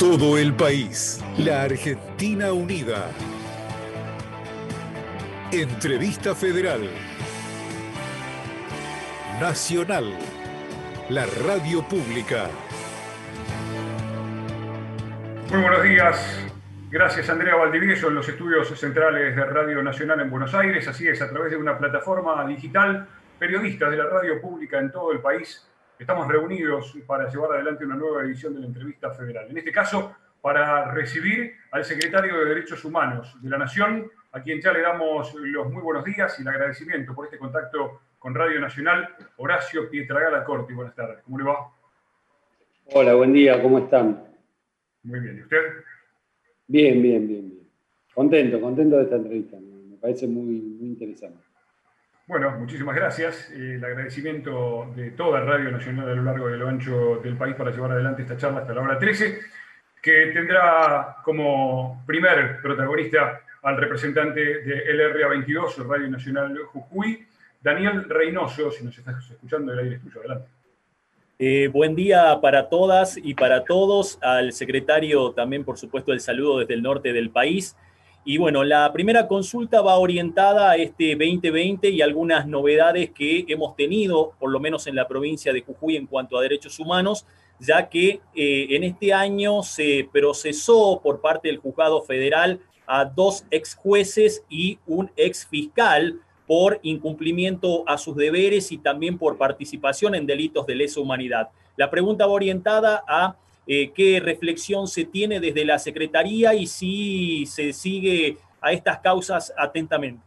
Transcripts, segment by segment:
todo el país. La Argentina Unida. Entrevista Federal. Nacional. La radio pública. Muy buenos días. Gracias Andrea Valdivieso en los estudios centrales de Radio Nacional en Buenos Aires. Así es, a través de una plataforma digital, periodistas de la radio pública en todo el país estamos reunidos para llevar adelante una nueva edición de la entrevista federal. En este caso, para recibir al secretario de Derechos Humanos de la Nación, a quien ya le damos los muy buenos días y el agradecimiento por este contacto con Radio Nacional, Horacio Pietragala Corti. Buenas tardes, ¿cómo le va? Hola, buen día, ¿cómo están? Muy bien, ¿y usted? Bien, bien, bien, bien. Contento, contento de esta entrevista, me parece muy, muy interesante. Bueno, muchísimas gracias. Eh, el agradecimiento de toda Radio Nacional a lo largo y a lo ancho del país para llevar adelante esta charla hasta la hora 13, que tendrá como primer protagonista al representante de LRA22, Radio Nacional Jujuy, Daniel Reynoso, si nos estás escuchando, el aire es tuyo. Adelante. Eh, buen día para todas y para todos. Al secretario también, por supuesto, el saludo desde el norte del país. Y bueno, la primera consulta va orientada a este 2020 y algunas novedades que hemos tenido, por lo menos en la provincia de Jujuy, en cuanto a derechos humanos, ya que eh, en este año se procesó por parte del juzgado federal a dos ex jueces y un ex fiscal por incumplimiento a sus deberes y también por participación en delitos de lesa humanidad. La pregunta va orientada a eh, qué reflexión se tiene desde la Secretaría y si se sigue a estas causas atentamente.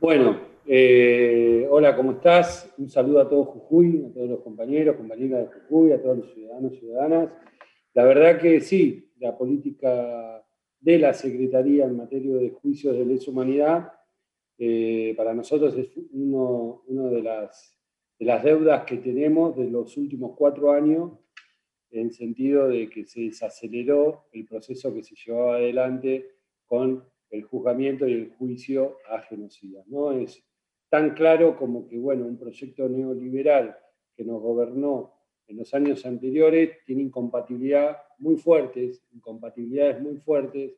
Bueno, eh, hola, ¿cómo estás? Un saludo a todos Jujuy, a todos los compañeros, compañeras de Jujuy, a todos los ciudadanos, y ciudadanas. La verdad que sí, la política de la Secretaría en materia de juicios de lesa humanidad, eh, para nosotros es uno, uno de las de las deudas que tenemos de los últimos cuatro años, en sentido de que se desaceleró el proceso que se llevaba adelante con el juzgamiento y el juicio a genocidas. ¿no? Es tan claro como que bueno, un proyecto neoliberal que nos gobernó en los años anteriores tiene incompatibilidad muy fuertes, incompatibilidades muy fuertes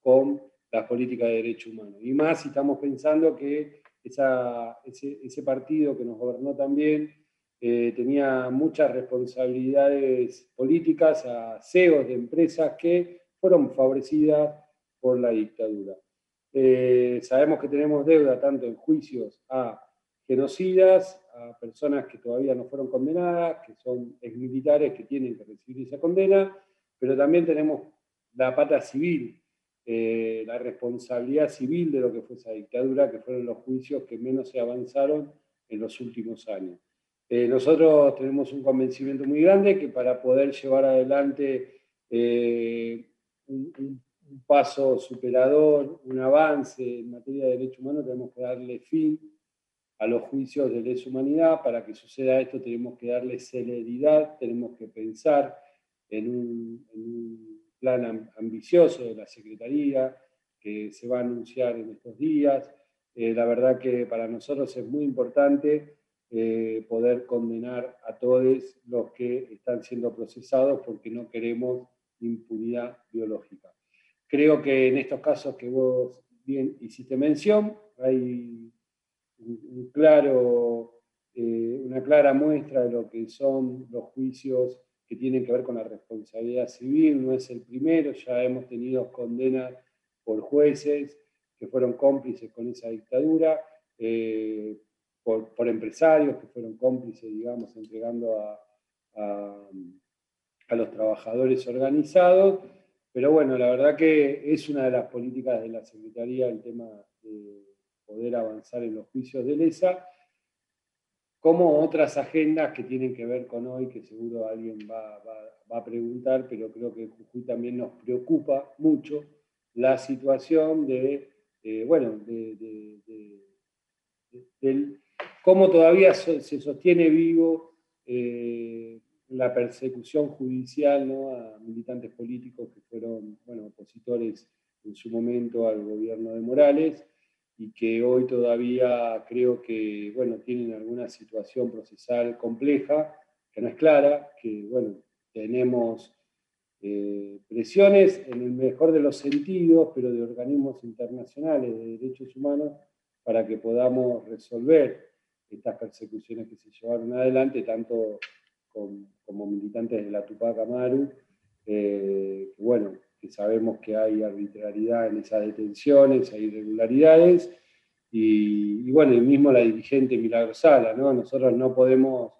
con las políticas de derechos humanos. Y más si estamos pensando que ese, partido que nos gobernó también eh, tenía muchas responsabilidades políticas a CEOs de empresas que fueron favorecidas por la dictadura. Eh, sabemos que tenemos deuda tanto en juicios a genocidas, a personas que todavía no fueron condenadas, que son exmilitares que tienen que recibir esa condena, pero también tenemos la pata civil, eh, la responsabilidad civil de lo que fue esa dictadura, que fueron los juicios que menos se avanzaron en los últimos años. Eh, nosotros tenemos un convencimiento muy grande que para poder llevar adelante eh, un, paso superador, un avance en materia de derechos humanos, tenemos que darle fin a los juicios de lesa humanidad. Para que suceda esto tenemos que darle celeridad, tenemos que pensar en un plan ambicioso de la Secretaría que se va a anunciar en estos días. Eh, la verdad que para nosotros es muy importante eh, poder condenar a todos los que están siendo procesados porque no queremos impunidad biológica. Creo que en estos casos que vos bien hiciste mención, hay un, claro, eh, una clara muestra de lo que son los juicios que tienen que ver con la responsabilidad civil, no es el primero, ya hemos tenido condenas por jueces que fueron cómplices con esa dictadura, eh, por, empresarios que fueron cómplices, digamos, entregando a, a, los trabajadores organizados. Pero bueno, la verdad que es una de las políticas de la Secretaría el tema de poder avanzar en los juicios de lesa como otras agendas que tienen que ver con hoy, que seguro alguien va, a preguntar, pero creo que Jujuy también nos preocupa mucho la situación de, eh, bueno, de, cómo todavía se sostiene vivo eh, la persecución judicial a militantes políticos que fueron bueno, opositores en su momento al gobierno de Morales y que hoy todavía creo que bueno, tienen alguna situación procesal compleja, que no es clara, que bueno, tenemos eh, presiones en el mejor de los sentidos, pero de organismos internacionales de derechos humanos para que podamos resolver estas persecuciones que se llevaron adelante, tanto como militantes de la Tupac Amaru, eh, que bueno, que sabemos que hay arbitrariedad en esas detenciones, hay irregularidades, y, bueno, y mismo la dirigente Milagrosala, ¿no? Nosotros no podemos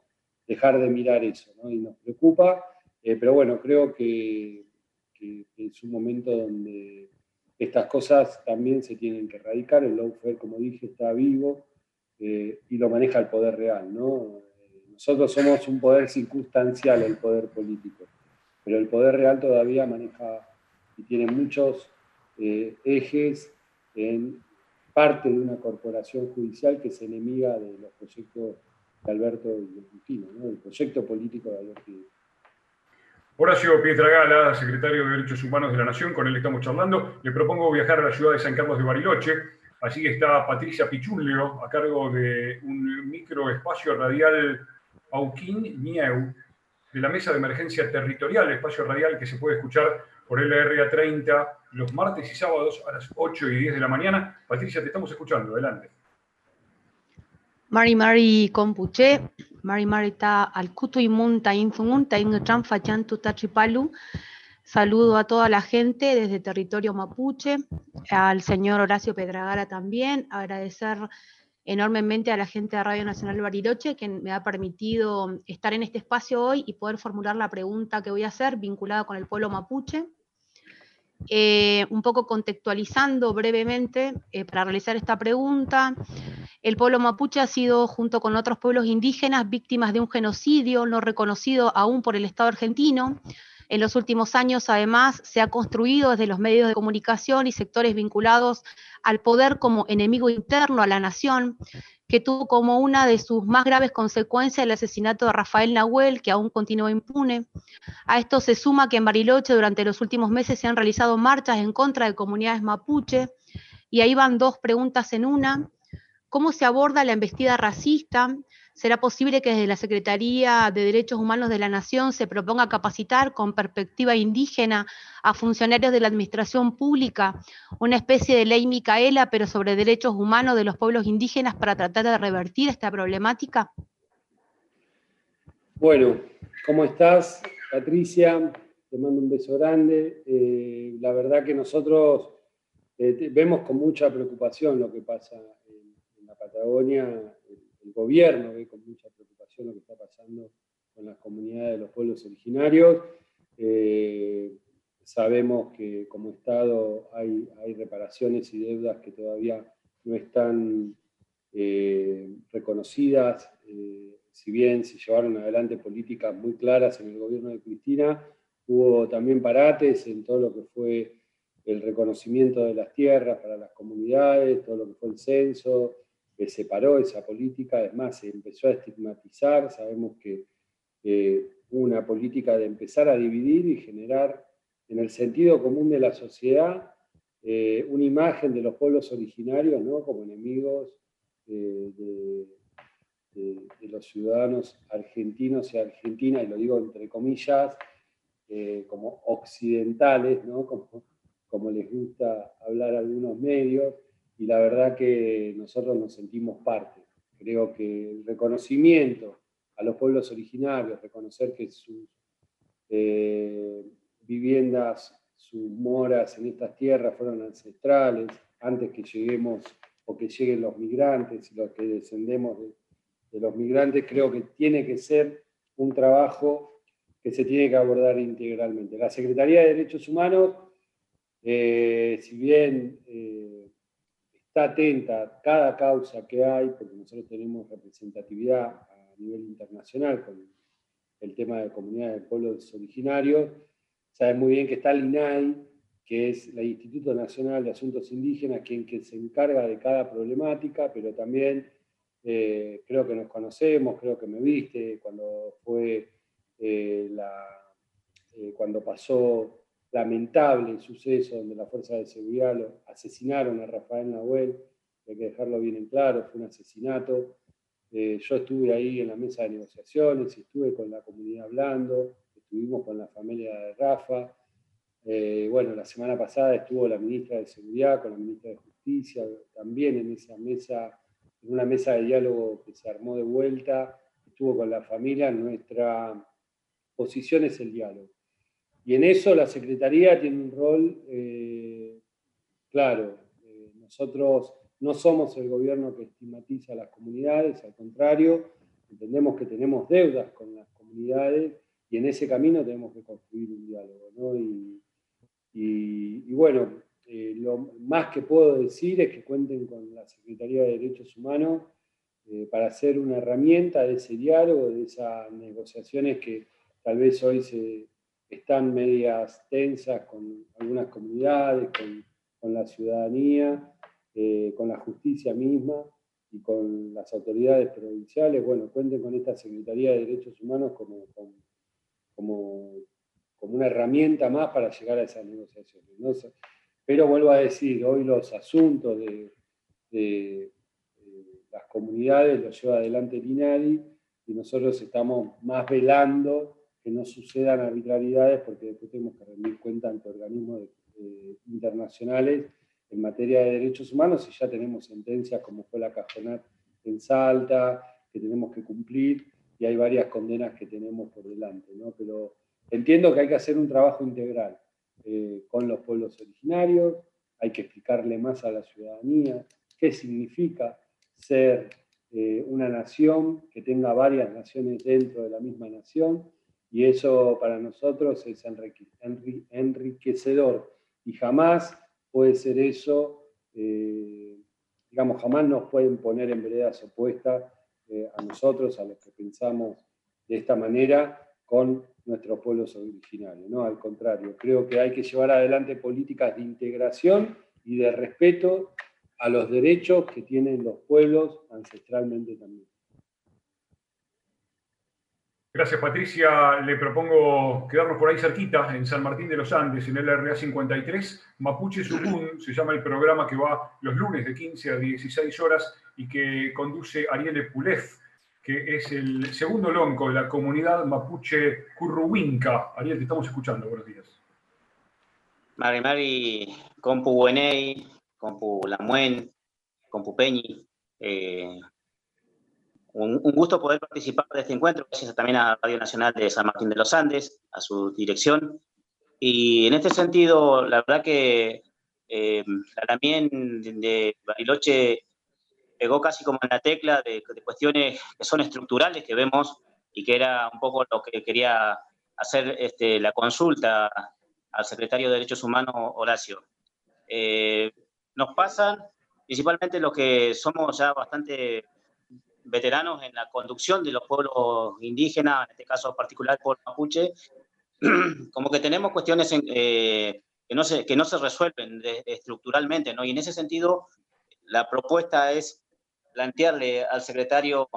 dejar de mirar eso, ¿no? Y nos preocupa, eh, pero bueno, creo que, es un momento donde estas cosas también se tienen que erradicar, el lawfare, como dije, está vivo eh, y lo maneja el poder real, ¿no? Nosotros somos un poder circunstancial, el poder político, pero el poder real todavía maneja y tiene muchos eh, ejes en parte de una corporación judicial que es enemiga de los proyectos de Alberto y ¿no? el proyecto político de Alberto Horacio Pietragala, secretario de Derechos Humanos de la Nación, con él estamos charlando. Le propongo viajar a la ciudad de San Carlos de Bariloche. Allí está Patricia Pichulio, a cargo de un microespacio radial Auquín Nieu, de la Mesa de Emergencia Territorial, espacio radial que se puede escuchar por LRA 30 los martes y sábados a las 8 y 10 de la mañana. Patricia, te estamos escuchando. Adelante. Mari Mari Compuche, Mari Mari ta al kutu imunta infunta ingtran fachantu tachipalu. Saludo a toda la gente desde territorio mapuche, al señor Horacio Pedragara también, agradecer enormemente a la gente de Radio Nacional Bariloche que me ha permitido estar en este espacio hoy y poder formular la pregunta que voy a hacer vinculada con el pueblo mapuche. Eh, un poco contextualizando brevemente eh, para realizar esta pregunta. El pueblo mapuche ha sido, junto con otros pueblos indígenas, víctimas de un genocidio no reconocido aún por el Estado argentino. En los últimos años, además, se ha construido desde los medios de comunicación y sectores vinculados al poder como enemigo interno a la nación, que tuvo como una de sus más graves consecuencias el asesinato de Rafael Nahuel, que aún continúa impune. A esto se suma que en Bariloche durante los últimos meses se han realizado marchas en contra de comunidades mapuche, y ahí van dos preguntas en una. ¿Cómo se aborda la embestida racista? ¿Será posible que desde la Secretaría de Derechos Humanos de la Nación se proponga capacitar con perspectiva indígena a funcionarios de la administración pública una especie de ley Micaela, pero sobre derechos humanos de los pueblos indígenas para tratar de revertir esta problemática? Bueno, ¿cómo estás, Patricia? Te mando un beso grande. Eh, la verdad que nosotros eh, vemos con mucha preocupación lo que pasa en la Patagonia el gobierno ve con mucha preocupación lo que está pasando con las comunidades de los pueblos originarios. Eh, sabemos que como Estado hay, reparaciones y deudas que todavía no están eh, reconocidas, eh, si bien se llevaron adelante políticas muy claras en el gobierno de Cristina, hubo también parates en todo lo que fue el reconocimiento de las tierras para las comunidades, todo lo que fue el censo, separó esa política, además se empezó a estigmatizar, sabemos que una política de empezar a dividir y generar en el sentido común de la sociedad eh, una imagen de los pueblos originarios ¿no? como enemigos eh, de, los ciudadanos argentinos y argentinas, y lo digo entre comillas, eh, como occidentales, ¿no? como, como les gusta hablar algunos medios, y la verdad que nosotros nos sentimos parte. Creo que el reconocimiento a los pueblos originarios, reconocer que sus eh, viviendas, sus moras en estas tierras fueron ancestrales, antes que lleguemos o que lleguen los migrantes y los que descendemos de, los migrantes, creo que tiene que ser un trabajo que se tiene que abordar integralmente. La Secretaría de Derechos Humanos, eh, si bien eh, está atenta a cada causa que hay, porque nosotros tenemos representatividad a nivel internacional con el tema de comunidades de pueblos originarios. Sabe muy bien que está el INAI, que es el Instituto Nacional de Asuntos Indígenas, quien se encarga de cada problemática, pero también eh, creo que nos conocemos, creo que me viste cuando fue eh, eh, cuando pasó lamentable suceso donde las fuerzas de seguridad lo asesinaron a Rafael Nahuel, hay que dejarlo bien en claro, fue un asesinato. Eh, yo estuve ahí en la mesa de negociaciones, estuve con la comunidad hablando, estuvimos con la familia de Rafa. Eh, bueno, la semana pasada estuvo la ministra de Seguridad con la ministra de Justicia, también en esa mesa, en una mesa de diálogo que se armó de vuelta, estuvo con la familia. Nuestra posición es el diálogo. Y en eso la Secretaría tiene un rol eh, claro. Eh, nosotros no somos el gobierno que estigmatiza a las comunidades, al contrario, entendemos que tenemos deudas con las comunidades y en ese camino tenemos que construir un diálogo. Y, bueno, eh, lo más que puedo decir es que cuenten con la Secretaría de Derechos Humanos para ser una herramienta de ese diálogo, de esas negociaciones que tal vez hoy se, están medias tensas con algunas comunidades, con, la ciudadanía, eh, con la justicia misma y con las autoridades provinciales. Bueno, cuenten con esta Secretaría de Derechos Humanos como, como, una herramienta más para llegar a esas negociaciones. Pero vuelvo a decir, hoy los asuntos de, las comunidades los lleva adelante el y nosotros estamos más velando que no sucedan arbitrariedades porque después tenemos que rendir cuenta ante organismos internacionales en materia de derechos humanos y ya tenemos sentencias como fue la Cajonat en Salta, que tenemos que cumplir y hay varias condenas que tenemos por delante. ¿no? Pero entiendo que hay que hacer un trabajo integral eh, con los pueblos originarios, hay que explicarle más a la ciudadanía qué significa ser eh, una nación que tenga varias naciones dentro de la misma nación y eso para nosotros es enriquecedor y jamás puede ser eso, eh, digamos, jamás nos pueden poner en veredas opuestas eh, a nosotros, a los que pensamos de esta manera con nuestros pueblos originarios. ¿no? Al contrario, creo que hay que llevar adelante políticas de integración y de respeto a los derechos que tienen los pueblos ancestralmente también. Gracias, Patricia. Le propongo quedarnos por ahí cerquita, en San Martín de los Andes, en el RA 53. Mapuche Sugun se llama el programa que va los lunes de 15 a 16 horas y que conduce Ariel Pulef, que es el segundo lonco de la comunidad mapuche Curruwinca. Ariel, te estamos escuchando. Buenos días. Mari Mari, Compu Buenei, Compu Lamuen, Compu Peñi, eh, un, gusto poder participar de este encuentro, gracias también a Radio Nacional de San Martín de los Andes, a su dirección. Y en este sentido, la verdad que eh, la de Bariloche pegó casi como en la tecla de, cuestiones que son estructurales que vemos y que era un poco lo que quería hacer este, la consulta al secretario de Derechos Humanos, Horacio. Eh, nos pasan principalmente los que somos ya bastante veteranos en la conducción de los pueblos indígenas, en este caso particular por mapuche, como que tenemos cuestiones eh, que, no se, que no se resuelven estructuralmente, ¿no? Y en ese sentido, la propuesta es plantearle al secretario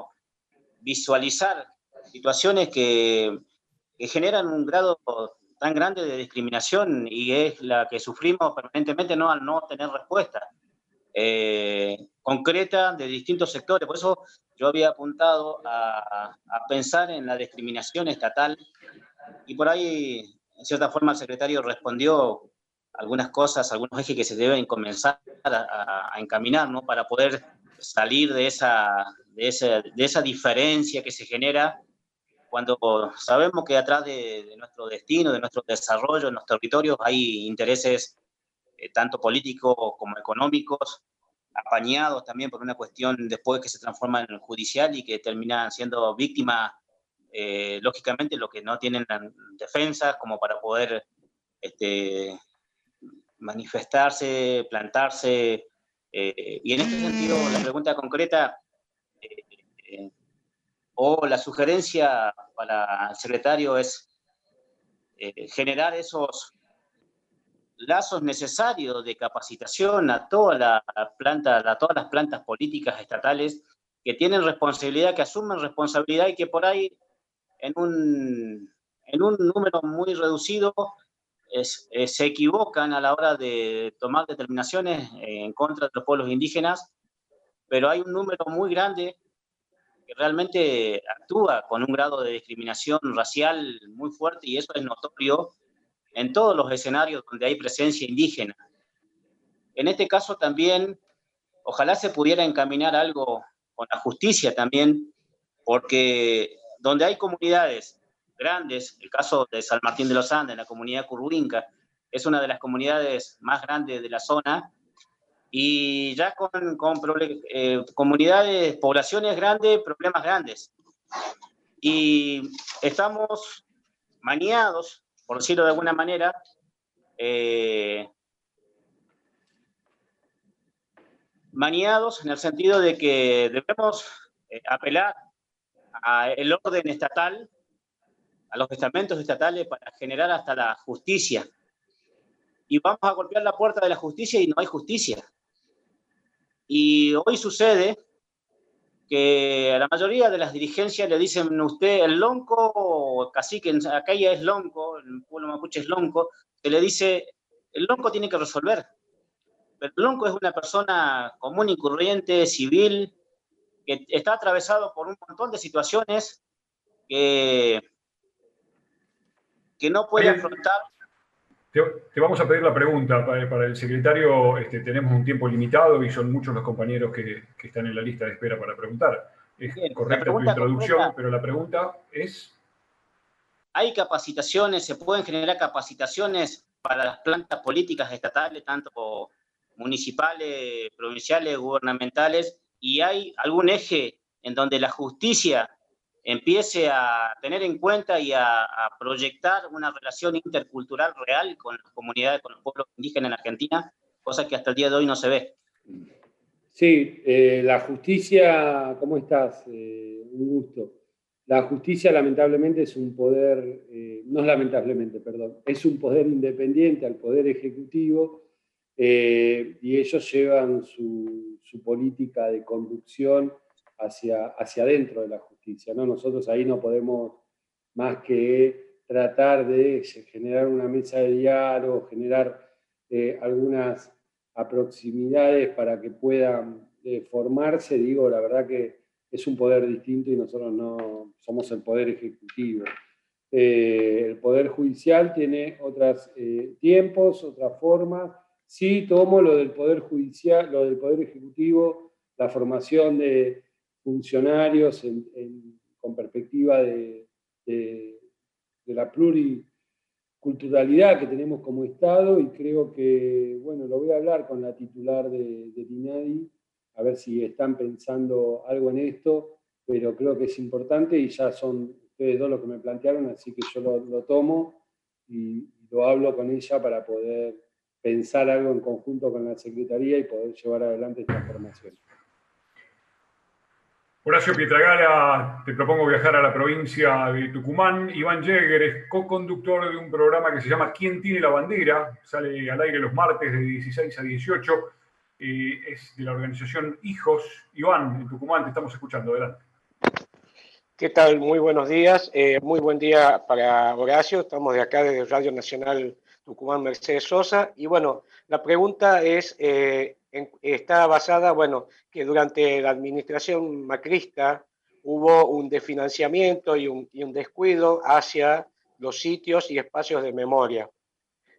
visualizar situaciones que, que generan un grado tan grande de discriminación y es la que sufrimos permanentemente no al no tener respuesta. Eh, concreta de distintos sectores. Por eso yo había apuntado a, pensar en la discriminación estatal y por ahí, en cierta forma, el secretario respondió algunas cosas, algunos ejes que se deben comenzar a, encaminar ¿no? para poder salir de esa, de, esa, de esa diferencia que se genera cuando sabemos que atrás de, nuestro destino, de nuestro desarrollo en los territorios hay intereses eh, tanto políticos como económicos, apañados también por una cuestión después que se transforma en judicial y que terminan siendo víctimas, eh, lógicamente, lo que no tienen defensas como para poder este, manifestarse, plantarse. Eh, y en este sentido, la pregunta concreta o la sugerencia para el secretario es generar esos lazos necesarios de capacitación a, toda la planta, a todas las plantas políticas estatales que tienen responsabilidad, que asumen responsabilidad y que por ahí en un, en un número muy reducido eh, se equivocan a la hora de tomar determinaciones en contra de los pueblos indígenas, pero hay un número muy grande que realmente actúa con un grado de discriminación racial muy fuerte y eso es notorio en todos los escenarios donde hay presencia indígena. En este caso también, ojalá se pudiera encaminar algo con la justicia también, porque donde hay comunidades grandes, el caso de San Martín de los Andes, la comunidad curruinca, es una de las comunidades más grandes de la zona, y ya con, con eh, comunidades, poblaciones grandes, problemas grandes. Y estamos maniados, por decirlo de alguna manera, eh, maniados en el sentido de que debemos eh, apelar al orden estatal, a los estamentos estatales para generar hasta la justicia. Y vamos a golpear la puerta de la justicia y no hay justicia. Y hoy sucede que a la mayoría de las dirigencias le dicen usted el lonco, cacique, acá ya es lonco, el pueblo mapuche es lonco, se le dice, el lonco tiene que resolver. Pero el lonco es una persona común y corriente, civil, que está atravesado por un montón de situaciones que, que no puede afrontar te, vamos a pedir la pregunta para, el secretario. Este, tenemos un tiempo limitado y son muchos los compañeros que, están en la lista de espera para preguntar. Es correcta tu introducción, pero la pregunta es... ¿Hay capacitaciones, se pueden generar capacitaciones para las plantas políticas estatales, tanto municipales, provinciales, gubernamentales? ¿Y hay algún eje en donde la justicia empiece a tener en cuenta y a, proyectar una relación intercultural real con las comunidades, con los pueblos indígenas en Argentina, cosa que hasta el día de hoy no se ve. Sí, eh, la justicia, ¿cómo estás? Eh, un gusto. La justicia lamentablemente es un poder, eh, no lamentablemente, perdón, es un poder independiente al poder ejecutivo y ellos llevan su política de conducción hacia, hacia adentro de la justicia ¿no? Nosotros ahí no podemos más que tratar de generar una mesa de diálogo, generar eh, algunas aproximidades para que puedan eh, formarse. Digo, la verdad que es un poder distinto y nosotros no somos el poder ejecutivo. Eh, el poder judicial tiene otros tiempos, otras formas. Sí, tomo lo del poder judicial, lo del poder ejecutivo, la formación de funcionarios con perspectiva de, la pluriculturalidad que tenemos como Estado y creo que, bueno, lo voy a hablar con la titular de, de TINADI, a ver si están pensando algo en esto, pero creo que es importante y ya son ustedes dos los que me plantearon, así que yo lo, lo tomo y lo hablo con ella para poder pensar algo en conjunto con la Secretaría y poder llevar adelante esta formación. Horacio Pietragala, te propongo viajar a la provincia de Tucumán. Iván Jäger es co-conductor de un programa que se llama ¿Quién tiene la bandera? Sale al aire los martes de 16 a 18. Eh, es de la organización Hijos. Iván, en Tucumán, te estamos escuchando. Adelante. ¿Qué tal? Muy buenos días. Eh, muy buen día para Horacio. Estamos de acá desde Radio Nacional Tucumán Mercedes Sosa. Y bueno, la pregunta es, eh, está basada, bueno, que durante la administración macrista hubo un desfinanciamiento y un, descuido hacia los sitios y espacios de memoria.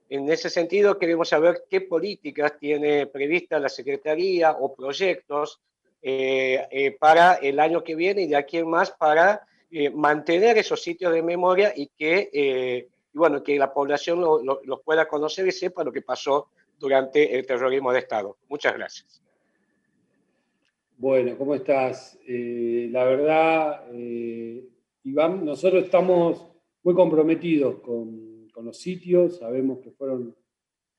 En ese sentido, queremos saber qué políticas tiene prevista la Secretaría o proyectos eh, eh, para el año que viene y de aquí en más para mantener esos sitios de memoria y que y bueno, que la población los lo, pueda conocer y sepa lo que pasó durante el terrorismo de Estado. Muchas gracias. Bueno, ¿cómo estás? Eh, la verdad, eh, Iván, nosotros estamos muy comprometidos con, con, los sitios, sabemos que fueron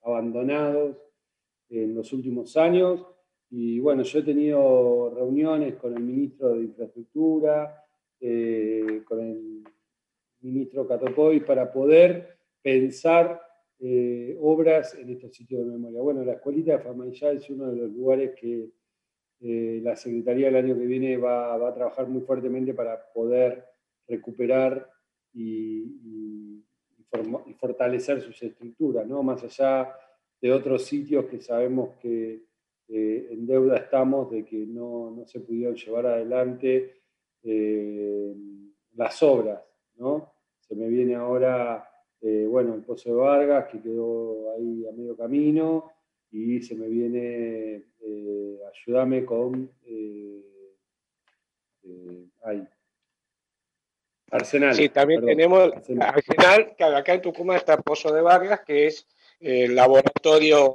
abandonados en los últimos años y bueno, yo he tenido reuniones con el ministro de Infraestructura, eh, con el ministro Catopoy para poder pensar eh, obras en estos sitios de memoria. Bueno, la escuelita de Famayá es uno de los lugares que eh, la Secretaría el año que viene va, a trabajar muy fuertemente para poder recuperar y, fortalecer sus estructuras, ¿no? más allá de otros sitios que sabemos que eh, en deuda estamos de que no, no se pudieron llevar adelante las obras, ¿no? Se me viene ahora, bueno, el Pozo de Vargas, que quedó ahí a medio camino, y se me viene, ayúdame con, ahí, Arsenal. Sí, también tenemos Arsenal. que acá en Tucumán está Pozo de Vargas, que es el laboratorio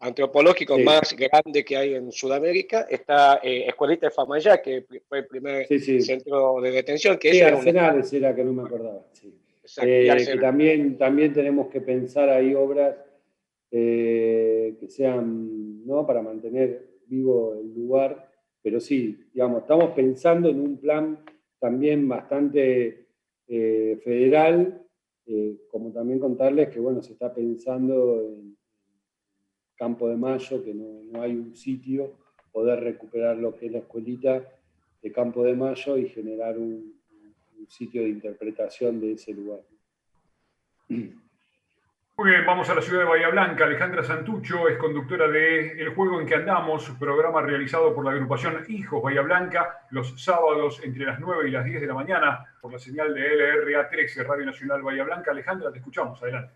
antropológico más grande que hay en Sudamérica. Está eh, Escuelita de Famayá, que fue el primer centro de detención. Que sí, Arsenal era que no me acordaba. Eh, también, también tenemos que pensar ahí obras eh, que sean ¿no? para mantener vivo el lugar, pero sí, digamos, estamos pensando en un plan también bastante eh, federal, como también contarles que bueno, se está pensando en Campo de Mayo, que no, hay un sitio, poder recuperar lo que es la escuelita de Campo de Mayo y generar un sitio de interpretación de ese lugar. Muy bien, vamos a la ciudad de Bahía Blanca. Alejandra Santucho es conductora de El Juego en que Andamos, programa realizado por la agrupación Hijos Bahía Blanca, los sábados entre las 9 y las 10 de la mañana, por la señal de LRA 13, Radio Nacional Bahía Blanca. Alejandra, te escuchamos. Adelante.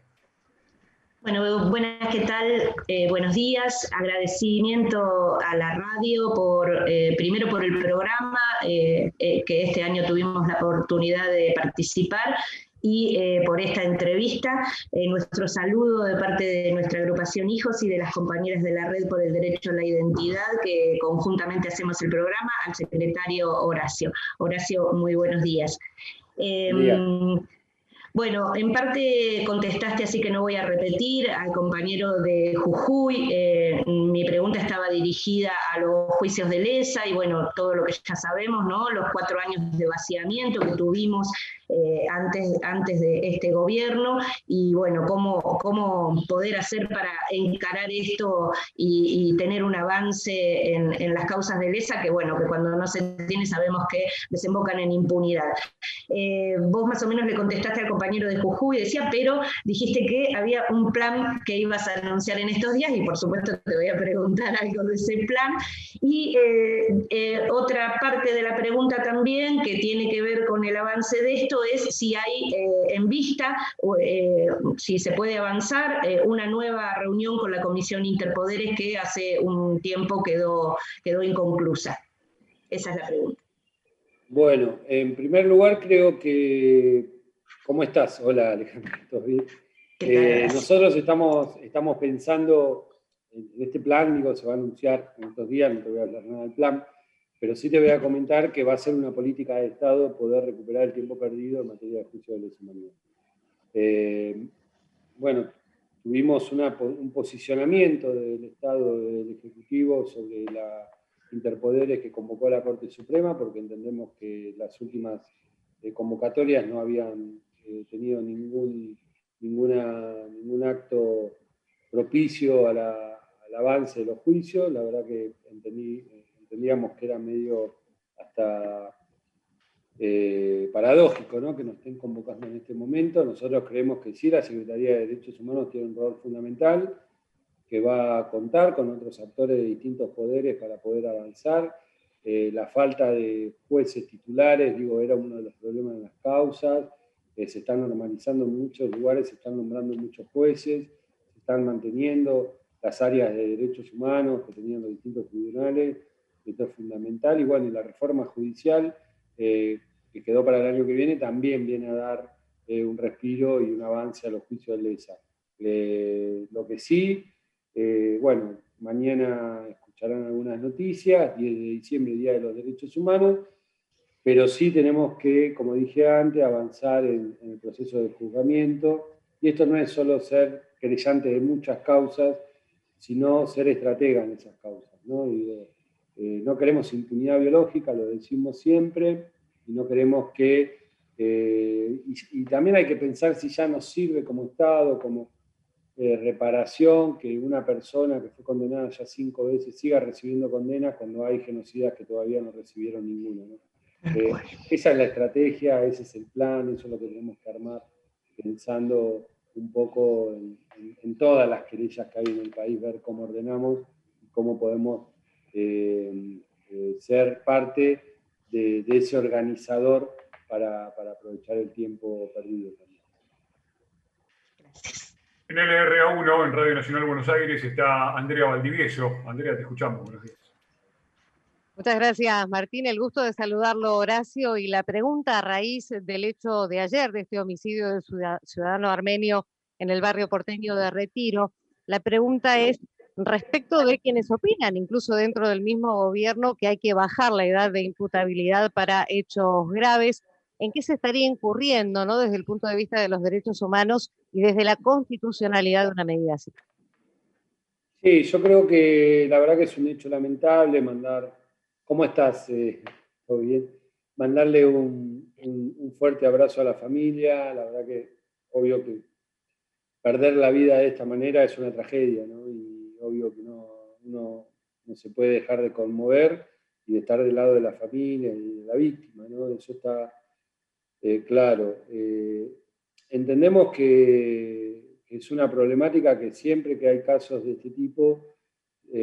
Bueno, buenas, ¿qué tal? Eh, buenos días. Agradecimiento a la radio por, eh, primero por el programa, eh, que este año tuvimos la oportunidad de participar y eh, por esta entrevista. Eh, nuestro saludo de parte de nuestra agrupación Hijos y de las compañeras de la Red por el Derecho a la Identidad, que conjuntamente hacemos el programa, al secretario Horacio. Horacio, muy buenos días. Em, bueno, en parte contestaste, así que no voy a repetir, al compañero de Jujuy. Eh, mi pregunta estaba dirigida a los juicios de lesa y bueno, todo lo que ya sabemos, ¿no? Los cuatro años de vaciamiento que tuvimos eh, antes, antes de este gobierno y bueno, cómo, cómo poder hacer para encarar esto y, tener un avance en, las causas de lesa, que bueno, que cuando no se tiene sabemos que desembocan en impunidad. Eh, vos más o menos le contestaste al compañero de Jujuy, decía, pero dijiste que había un plan que ibas a anunciar en estos días y por supuesto te voy a preguntar algo de ese plan. Y eh, otra parte de la pregunta también que tiene que ver con el avance de esto es si hay eh, en vista, eh, si se puede avanzar, eh, una nueva reunión con la Comisión Interpoderes que hace un tiempo quedó, quedó inconclusa. Esa es la pregunta. Bueno, en primer lugar creo que... ¿Cómo estás? Hola Alejandro, nosotros estamos, estamos pensando en este plan, digo, se va a anunciar en estos días, no te voy a hablar nada del plan, pero sí te voy a comentar que va a ser una política de Estado poder recuperar el tiempo perdido en materia de juicio de lesa humanidad. Eh, bueno, tuvimos un posicionamiento del Estado, del Ejecutivo, sobre las interpoderes que convocó la Corte Suprema, porque entendemos que las últimas eh, convocatorias no habían eh, tenido ningún, ningún acto propicio al avance de los juicios. La verdad que entendí entendíamos que era medio hasta eh, paradójico ¿no? que nos estén convocando en este momento. Nosotros creemos que sí, la Secretaría de Derechos Humanos tiene un rol fundamental, que va a contar con otros actores de distintos poderes para poder avanzar. Eh, la falta de jueces titulares, digo, era uno de los problemas en las causas. Eh, se están normalizando muchos lugares, se están nombrando muchos jueces, se están manteniendo las áreas de derechos humanos que tenían los distintos tribunales esto es fundamental. Y bueno, la reforma judicial eh, que quedó para el año que viene también viene a dar un respiro y un avance a los juicios de lesa. Lo que sí, bueno, mañana escucharán algunas noticias, 10 de diciembre, Día de los Derechos Humanos, pero sí tenemos que, como dije antes, avanzar en, el proceso de juzgamiento. Y esto no es solo ser creyente de muchas causas, sino ser estratega en esas causas. ¿no? Eh, no queremos impunidad biológica, lo decimos siempre, y no queremos que... Eh, y, también hay que pensar si ya nos sirve como Estado, como eh, reparación, que una persona que fue condenada ya cinco veces siga recibiendo condenas cuando hay genocidas que todavía no recibieron ninguno. esa es la estrategia, ese es el plan, eso es lo que tenemos que armar pensando un poco en, en todas las querellas que hay en el país, ver cómo ordenamos y cómo podemos eh, eh, ser parte de, ese organizador para, aprovechar el tiempo perdido también. En el RA1, en Radio Nacional Buenos Aires, está Andrea Valdivieso. Andrea, te escuchamos. Buenos días. Muchas gracias, Martín. El gusto de saludarlo, Horacio. Y la pregunta a raíz del hecho de ayer, de este homicidio del ciudadano armenio en el barrio porteño de Retiro, la pregunta es respecto de quienes opinan, incluso dentro del mismo gobierno, que hay que bajar la edad de imputabilidad para hechos graves. ¿En qué se estaría incurriendo ¿no? desde el punto de vista de los derechos humanos y desde la constitucionalidad de una medida así? Sí, yo creo que la verdad que es un hecho lamentable mandar ¿Cómo estás? Eh, ¿Todo bien? Mandarle un, fuerte abrazo a la familia. La verdad que, obvio que perder la vida de esta manera es una tragedia, ¿no? Y obvio que no, uno no se puede dejar de conmover y de estar del lado de la familia y de la víctima, ¿no? Eso está eh, claro. Eh, entendemos que, es una problemática que siempre que hay casos de este tipo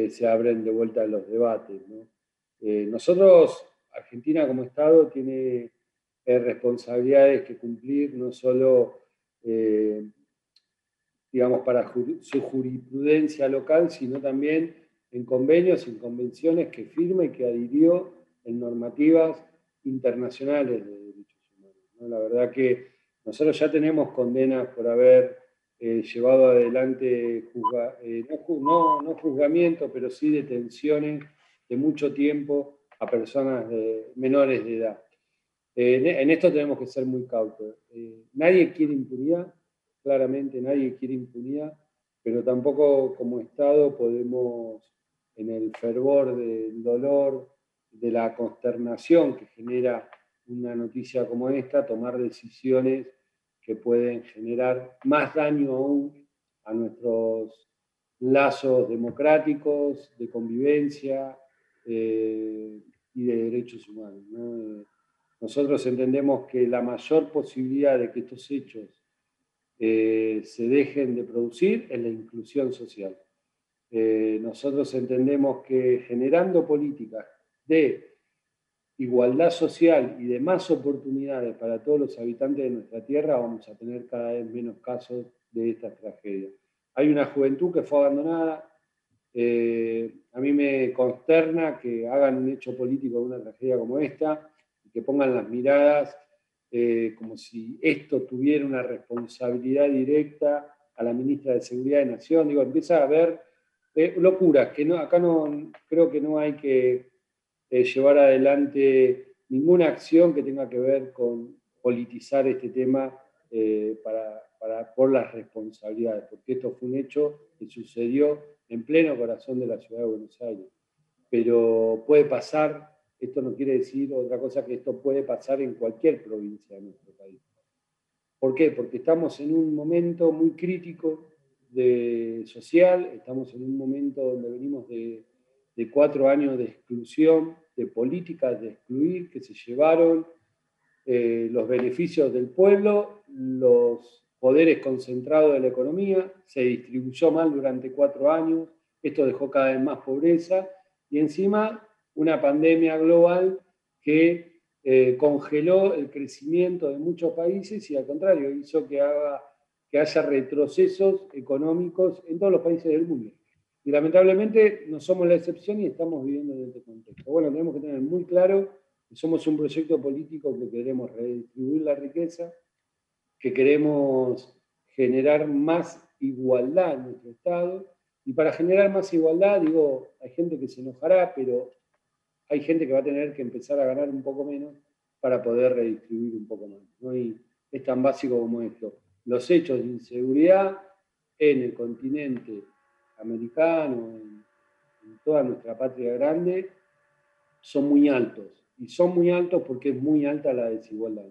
se abren de vuelta los debates, ¿no? Eh, nosotros, Argentina como Estado, tiene eh, responsabilidades que cumplir, no solo, eh, digamos, para su jurisprudencia local, sino también en convenios, en convenciones que firma y que adhirió en normativas internacionales de La verdad que nosotros ya tenemos condenas por haber llevado adelante, no, no, juzgamiento, pero sí detenciones de mucho tiempo a personas menores de edad. en esto tenemos que ser muy cautos. Eh, nadie quiere impunidad, claramente nadie quiere impunidad, pero tampoco como Estado podemos, en el fervor del dolor, de la consternación que genera una noticia como esta, tomar decisiones que pueden generar más daño aún a nuestros lazos democráticos, de convivencia, eh, y de derechos humanos. Nosotros entendemos que la mayor posibilidad de que estos hechos eh, se dejen de producir es la inclusión social. Eh, nosotros entendemos que generando políticas de igualdad social y de más oportunidades para todos los habitantes de nuestra tierra, vamos a tener cada vez menos casos de estas tragedias. Hay una juventud que fue abandonada, eh, a mí me consterna que hagan un hecho político de una tragedia como esta y que pongan las miradas eh, como si esto tuviera una responsabilidad directa a la ministra de Seguridad de Nación. Digo, empieza a haber eh, locuras, que no, acá no creo que no hay que llevar adelante ninguna acción que tenga que ver con politizar este tema para, para, por las responsabilidades, porque esto fue un hecho que sucedió en pleno corazón de la ciudad de Buenos Aires. Pero puede pasar, esto no quiere decir otra cosa que esto puede pasar en cualquier provincia de nuestro país. ¿Por qué? Porque estamos en un momento muy crítico de social, estamos en un momento donde venimos de, cuatro años de exclusión, de políticas de excluir que se llevaron eh, los beneficios del pueblo, los poderes concentrados de la economía, se distribuyó mal durante cuatro años, esto dejó cada vez más pobreza y encima una pandemia global que eh, congeló el crecimiento de muchos países y al contrario hizo que, haga, que haya retrocesos económicos en todos los países del mundo. Y lamentablemente no somos la excepción y estamos viviendo en este contexto. Bueno, tenemos que tener muy claro que somos un proyecto político que queremos redistribuir la riqueza, que queremos generar más igualdad en nuestro Estado. Y para generar más igualdad, digo, hay gente que se enojará, pero hay gente que va a tener que empezar a ganar un poco menos para poder redistribuir un poco más. ¿no? Es tan básico como esto. Los hechos de inseguridad en el continente americano, en, toda nuestra patria grande, son muy altos. Y son muy altos porque es muy alta la desigualdad.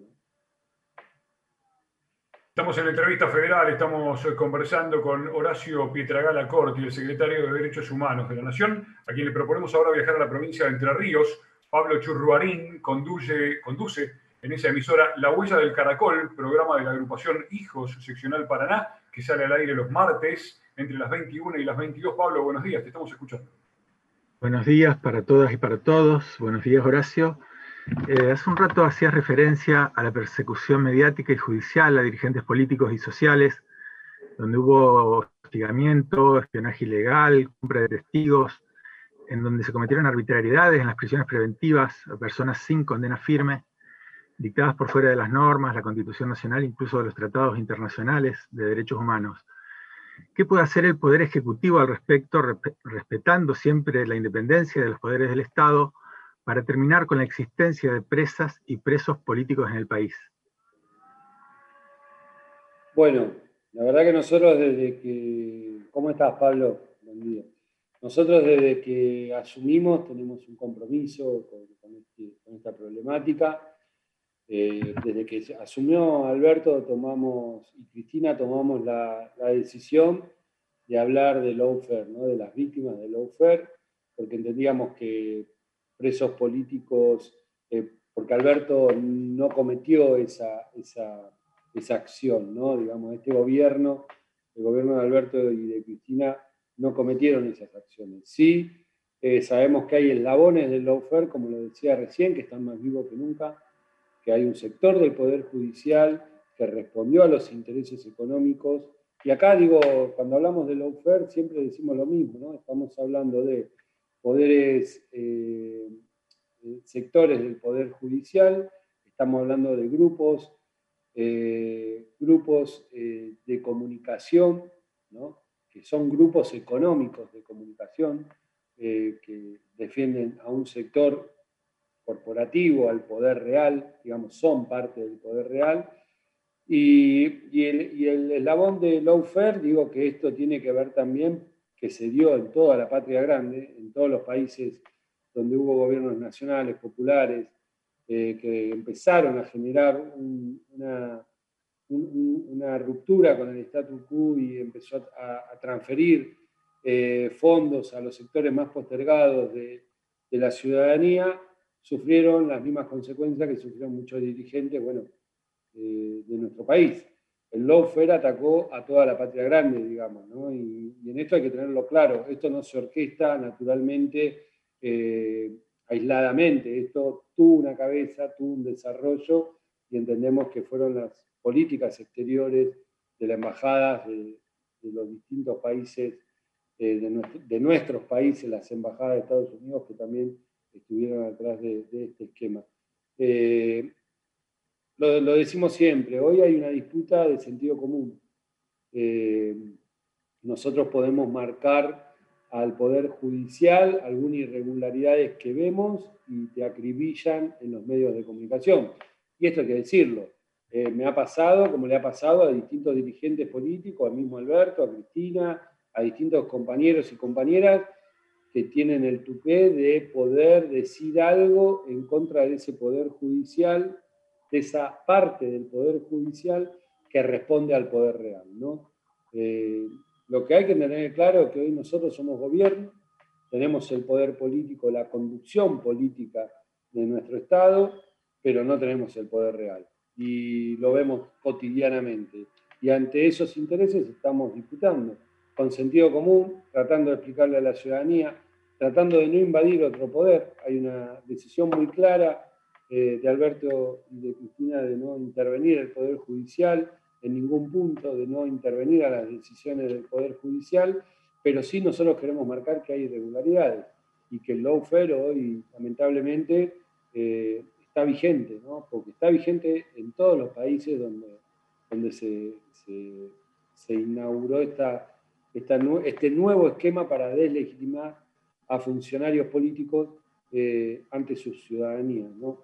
Estamos en la entrevista federal, estamos eh, conversando con Horacio Pietragala Corti, el secretario de Derechos Humanos de la Nación, a quien le proponemos ahora viajar a la provincia de Entre Ríos. Pablo Churruarín conduce, conduce en esa emisora La Huella del Caracol, programa de la agrupación Hijos Seccional Paraná, que sale al aire los martes entre las 21 y las 22. Pablo, buenos días, te estamos escuchando. Buenos días para todas y para todos. Buenos días, Horacio. Eh, hace un rato hacía referencia a la persecución mediática y judicial a dirigentes políticos y sociales, donde hubo hostigamiento, espionaje ilegal, compra de testigos, en donde se cometieron arbitrariedades en las prisiones preventivas a personas sin condena firme, dictadas por fuera de las normas, la Constitución Nacional, incluso de los tratados internacionales de derechos humanos. ¿Qué puede hacer el Poder Ejecutivo al respecto, respetando siempre la independencia de los poderes del Estado, para terminar con la existencia de presas y presos políticos en el país? Bueno, la verdad que nosotros desde que... ¿Cómo estás, Pablo? Buen día. Nosotros desde que asumimos tenemos un compromiso con, este, esta problemática. Eh, desde que asumió Alberto tomamos, y Cristina tomamos la, decisión de hablar de lawfare, ¿no? de las víctimas de lawfare, porque entendíamos que presos políticos, eh, porque Alberto no cometió esa, esa, esa acción, ¿no? digamos, este gobierno, el gobierno de Alberto y de Cristina no cometieron esas acciones. Sí, eh, sabemos que hay eslabones del lawfare, como lo decía recién, que están más vivos que nunca, que hay un sector del Poder Judicial que respondió a los intereses económicos. Y acá digo, cuando hablamos de lawfare siempre decimos lo mismo, ¿no? Estamos hablando de poderes, eh, sectores del Poder Judicial, estamos hablando de grupos, eh, grupos de comunicación, ¿no? que son grupos económicos de comunicación eh, que defienden a un sector corporativo, al poder real, digamos, son parte del poder real. Y, el, eslabón de lawfare, digo que esto tiene que ver también que se dio en toda la patria grande, en todos los países donde hubo gobiernos nacionales, populares, eh, que empezaron a generar una, una ruptura con el statu quo y empezó a, transferir eh, fondos a los sectores más postergados de, la ciudadanía, sufrieron las mismas consecuencias que sufrieron muchos dirigentes bueno, eh, de nuestro país. El lawfare atacó a toda la patria grande, digamos, ¿no? y, en esto hay que tenerlo claro, esto no se orquesta naturalmente eh, aisladamente, esto tuvo una cabeza, tuvo un desarrollo y entendemos que fueron las políticas exteriores de las embajadas de, los distintos países, eh, de, nuestros países, las embajadas de Estados Unidos que también estuvieron atrás de, este esquema. Eh, lo, decimos siempre, hoy hay una disputa de sentido común. Eh, nosotros podemos marcar al Poder Judicial algunas irregularidades que vemos y te acribillan en los medios de comunicación. Y esto hay que decirlo. Eh, me ha pasado, como le ha pasado a distintos dirigentes políticos, al mismo Alberto, a Cristina, a distintos compañeros y compañeras que tienen el tupé de poder decir algo en contra de ese poder judicial, de esa parte del poder judicial que responde al poder real. ¿no? Eh, lo que hay que tener claro es que hoy nosotros somos gobierno, tenemos el poder político, la conducción política de nuestro Estado, pero no tenemos el poder real y lo vemos cotidianamente. Y ante esos intereses estamos disputando, con sentido común, tratando de explicarle a la ciudadanía, tratando de no invadir otro poder. Hay una decisión muy clara eh, de Alberto y de Cristina de no intervenir el Poder Judicial en ningún punto, de no intervenir a las decisiones del Poder Judicial, pero sí nosotros queremos marcar que hay irregularidades y que el lawfare hoy, lamentablemente, eh, está vigente, ¿no? porque está vigente en todos los países donde, donde se, se, inauguró esta, este nuevo esquema para deslegitimar a funcionarios políticos eh, ante sus ciudadanías. ¿no?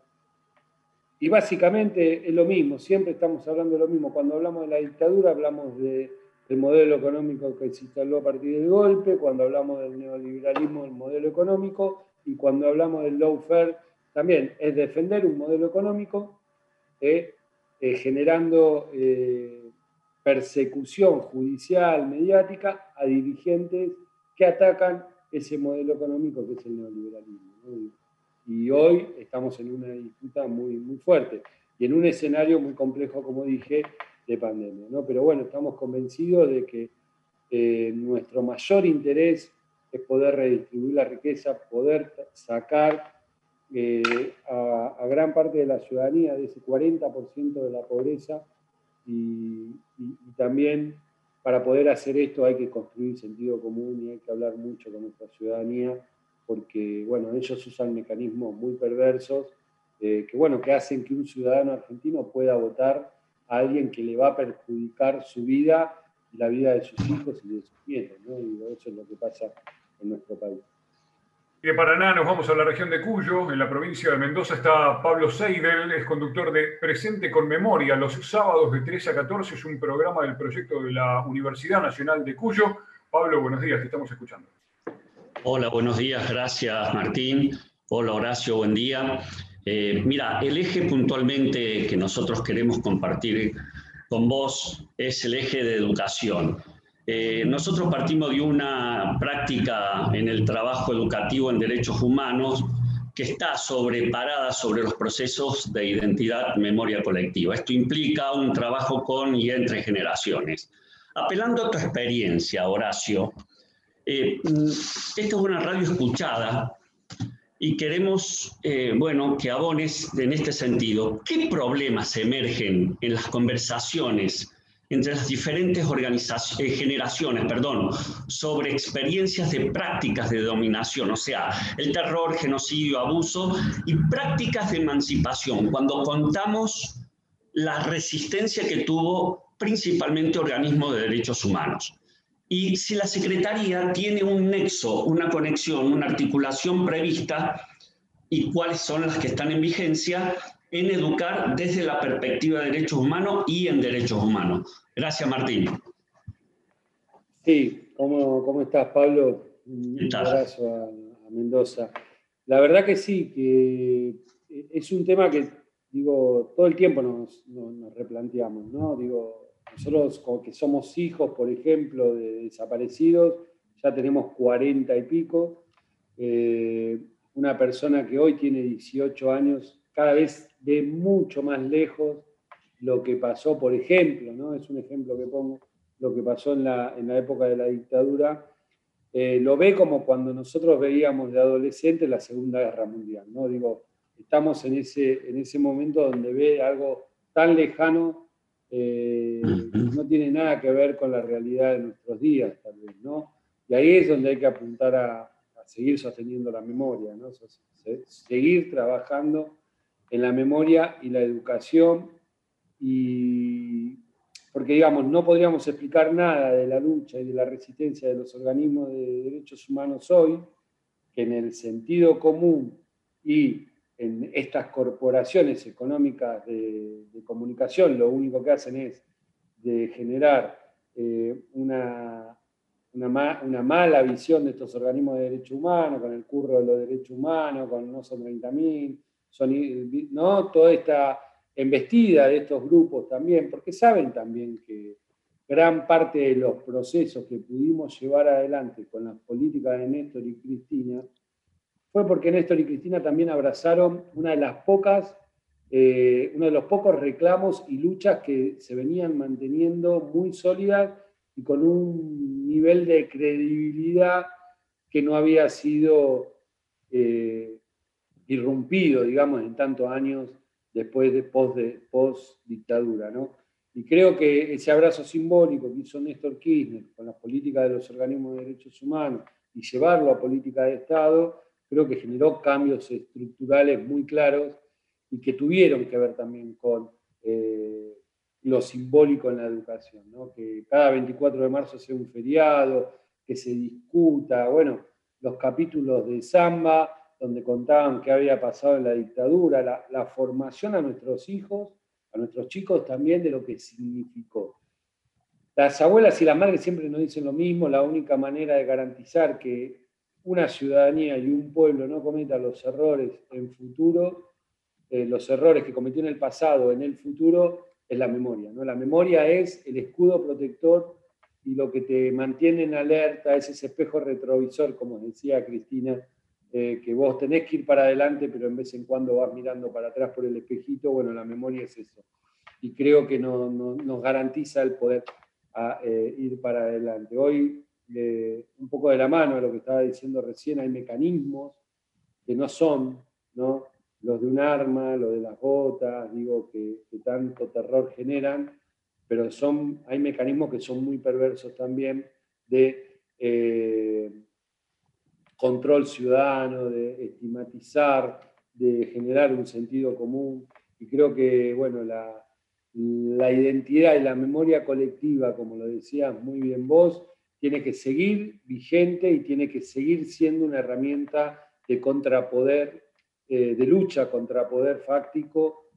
Y básicamente es lo mismo, siempre estamos hablando de lo mismo. Cuando hablamos de la dictadura hablamos de, del modelo económico que se instaló a partir del golpe, cuando hablamos del neoliberalismo, del modelo económico, y cuando hablamos del lawfare, también es defender un modelo económico eh, eh, generando persecución judicial, mediática a dirigentes que atacan ese modelo económico que es el neoliberalismo. Y hoy estamos en una disputa muy, muy fuerte y en un escenario muy complejo, como dije, de pandemia. ¿no? Pero bueno, estamos convencidos de que nuestro mayor interés es poder redistribuir la riqueza, poder sacar a, gran parte de la ciudadanía, de ese 40% de la pobreza, y, también para poder hacer esto hay que construir sentido común y hay que hablar mucho con nuestra ciudadanía, porque bueno, ellos usan mecanismos muy perversos que, bueno, que hacen que un ciudadano argentino pueda votar a alguien que le va a perjudicar su vida y la vida de sus hijos y de sus nietos. ¿no? Y eso es lo que pasa en nuestro país. Y de Paraná nos vamos a la región de Cuyo, en la provincia de Mendoza está Pablo Seidel, es conductor de Presente con Memoria. Los sábados de 13 a 14 es un programa del proyecto de la Universidad Nacional de Cuyo. Pablo, buenos días, te estamos escuchando. Hola, buenos días, gracias Martín. Hola Horacio, buen día. Eh, mira, el eje puntualmente que nosotros queremos compartir con vos es el eje de educación. Eh, nosotros partimos de una práctica en el trabajo educativo en derechos humanos que está sobreparada sobre los procesos de identidad, memoria colectiva. Esto implica un trabajo con y entre generaciones. Apelando a tu experiencia, Horacio, eh, mm, esta es una radio escuchada y queremos, eh, bueno, que abones en este sentido. ¿Qué problemas emergen en las conversaciones entre las diferentes eh, generaciones perdón, sobre experiencias de prácticas de dominación, o sea, el terror, genocidio, abuso y prácticas de emancipación, cuando contamos la resistencia que tuvo principalmente organismos de derechos humanos. Y si la Secretaría tiene un nexo, una conexión, una articulación prevista, y cuáles son las que están en vigencia en educar desde la perspectiva de derechos humanos y en derechos humanos. Gracias, Martín. Sí, ¿cómo, cómo estás, Pablo? Un abrazo a, Mendoza. La verdad que sí, que es un tema que, digo, todo el tiempo nos, nos replanteamos, ¿no? Digo, nosotros como que somos hijos, por ejemplo, de desaparecidos, ya tenemos 40 y pico. Eh, una persona que hoy tiene 18 años cada vez ve mucho más lejos lo que pasó, por ejemplo, ¿no? es un ejemplo que pongo, lo que pasó en la, en la época de la dictadura, eh, lo ve como cuando nosotros veíamos de adolescente la Segunda Guerra Mundial. ¿no? Digo, estamos en ese, en ese momento donde ve algo tan lejano, eh, no tiene nada que ver con la realidad de nuestros días, tal vez, ¿no? Y ahí es donde hay que apuntar a, seguir sosteniendo la memoria, ¿no? seguir trabajando en la memoria y la educación, y porque digamos, no podríamos explicar nada de la lucha y de la resistencia de los organismos de derechos humanos hoy, que en el sentido común y en estas corporaciones económicas de, comunicación lo único que hacen es de generar eh, una, una, mala visión de estos organismos de derechos humanos, con el curro de los derechos humanos, con no son 30.000, son, ¿no? toda esta embestida de estos grupos también, porque saben también que gran parte de los procesos que pudimos llevar adelante con las políticas de Néstor y Cristina fue porque Néstor y Cristina también abrazaron una de las pocas, eh, uno de los pocos reclamos y luchas que se venían manteniendo muy sólidas y con un nivel de credibilidad que no había sido eh, irrumpido, digamos, en tantos años después de post, de, post dictadura, ¿no? Y creo que ese abrazo simbólico que hizo Néstor Kirchner con las políticas de los organismos de derechos humanos y llevarlo a política de Estado, creo que generó cambios estructurales muy claros y que tuvieron que ver también con eh, lo simbólico en la educación, ¿no? que cada 24 de marzo sea un feriado, que se discuta, bueno, los capítulos de Samba, donde contaban qué había pasado en la dictadura, la, formación a nuestros hijos, a nuestros chicos también de lo que significó. Las abuelas y las madres siempre nos dicen lo mismo, la única manera de garantizar que una ciudadanía y un pueblo no cometan los errores en futuro, eh, los errores que cometió en el pasado, en el futuro, es la memoria. ¿no? La memoria es el escudo protector y lo que te mantiene en alerta es ese espejo retrovisor, como decía Cristina, eh, que vos tenés que ir para adelante, pero en vez en cuando vas mirando para atrás por el espejito, bueno, la memoria es eso. Y creo que no, nos garantiza el poder a, eh, ir para adelante. Hoy, un poco de la mano de lo que estaba diciendo recién, hay mecanismos que no son ¿no? Los de un arma, los de las botas, digo, que, tanto terror generan, pero son, hay mecanismos que son muy perversos también de eh, control ciudadano, de estigmatizar, de generar un sentido común. Y creo que, bueno, la, identidad y la memoria colectiva, como lo decías muy bien vos, tiene que seguir vigente y tiene que seguir siendo una herramienta de contrapoder, eh, de lucha contra poder fáctico,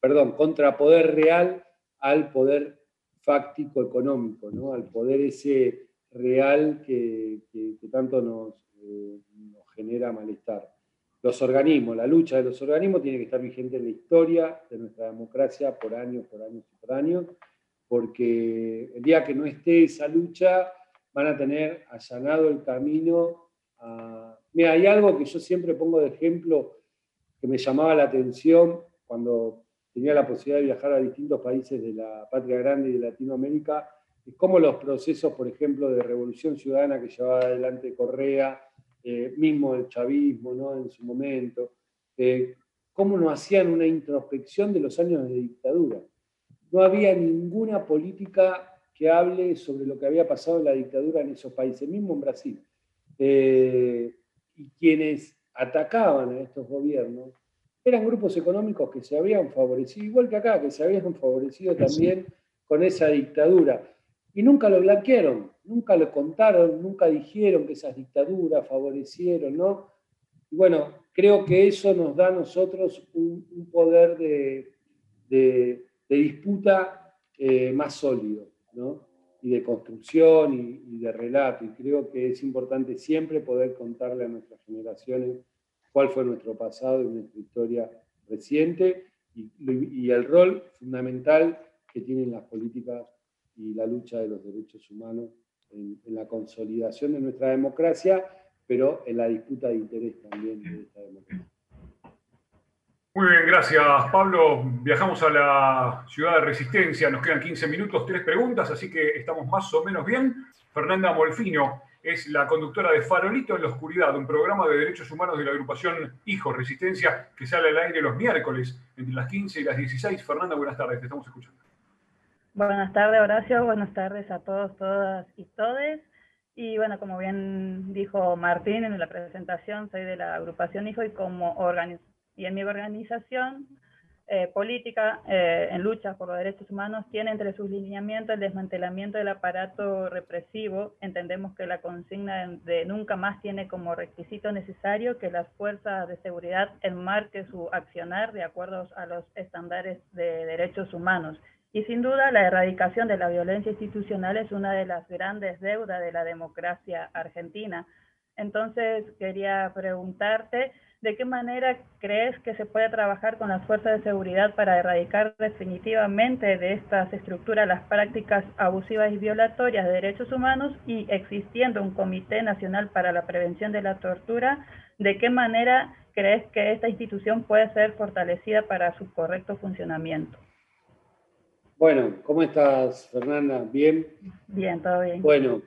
perdón, contrapoder real al poder fáctico económico, ¿no? al poder ese real que, tanto nos, eh, nos genera malestar. Los organismos, la lucha de los organismos tiene que estar vigente en la historia de nuestra democracia por años, por años y por años, porque el día que no esté esa lucha van a tener allanado el camino a... Mira, hay algo que yo siempre pongo de ejemplo que me llamaba la atención cuando tenía la posibilidad de viajar a distintos países de la patria grande y de Latinoamérica, es cómo los procesos, por ejemplo, de revolución ciudadana que llevaba adelante Correa, eh, mismo el chavismo ¿no? en su momento, eh, cómo no hacían una introspección de los años de dictadura. No había ninguna política que hable sobre lo que había pasado en la dictadura en esos países, mismo en Brasil. Eh, y quienes atacaban a estos gobiernos eran grupos económicos que se habían favorecido, igual que acá, que se habían favorecido también con esa dictadura. Y nunca lo blanquearon, nunca lo contaron, nunca dijeron que esas dictaduras favorecieron, ¿no? Y bueno, creo que eso nos da a nosotros un, poder de, disputa eh, más sólido, ¿no? Y de construcción y, de relato. Y creo que es importante siempre poder contarle a nuestras generaciones cuál fue nuestro pasado y nuestra historia reciente y el rol fundamental que tienen las políticas y la lucha de los derechos humanos en, la consolidación de nuestra democracia, pero en la disputa de interés también de esta democracia. Muy bien, gracias Pablo. Viajamos a la ciudad de Resistencia, nos quedan 15 minutos, tres preguntas, así que estamos más o menos bien. Fernanda Molfino es la conductora de Farolito en la Oscuridad, un programa de derechos humanos de la agrupación Hijos Resistencia que sale al aire los miércoles entre las 15 y las 16. Fernanda, buenas tardes, te estamos escuchando. Buenas tardes, Horacio. Buenas tardes a todos, todas y todes. Y bueno, como bien dijo Martín en la presentación, soy de la agrupación Hijo y como y en mi organización eh, política eh, en lucha por los derechos humanos tiene entre sus lineamientos el desmantelamiento del aparato represivo. Entendemos que la consigna de nunca más tiene como requisito necesario que las fuerzas de seguridad enmarquen su accionar de acuerdo a los estándares de derechos humanos y sin duda la erradicación de la violencia institucional es una de las grandes deudas de la democracia argentina. Entonces quería preguntarte, ¿de qué manera crees que se puede trabajar con las fuerzas de seguridad para erradicar definitivamente de estas estructuras las prácticas abusivas y violatorias de derechos humanos y existiendo un Comité Nacional para la Prevención de la Tortura? ¿De qué manera crees que esta institución puede ser fortalecida para su correcto funcionamiento? Bueno, ¿cómo estás, Fernanda? ¿Bien? Bien, todo bien. Bueno,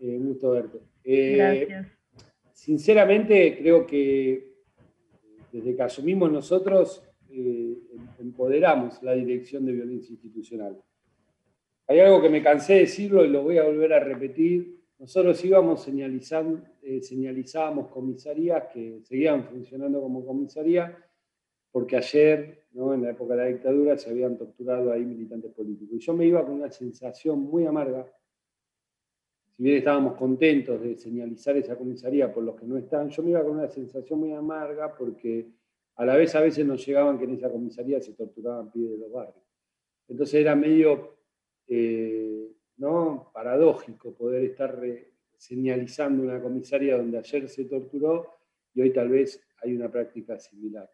eh, gusto verte. Eh, Gracias. Sinceramente, creo que desde que asumimos nosotros, eh, empoderamos la dirección de violencia institucional. Hay algo que me cansé de decirlo y lo voy a volver a repetir. Nosotros íbamos señalizando, señalizábamos comisarías que seguían funcionando como comisaría, porque ayer en la época de la dictadura, se habían torturado ahí militantes políticos. Y yo me iba con una sensación muy amarga, si bien estábamos contentos de señalizar esa comisaría por los que no están, yo me iba con una sensación muy amarga porque a la vez a veces nos llegaban que en esa comisaría se torturaban pibes de los barrios. Entonces era medio eh, ¿no? paradójico poder estar señalizando una comisaría donde ayer se torturó y hoy tal vez hay una práctica similar.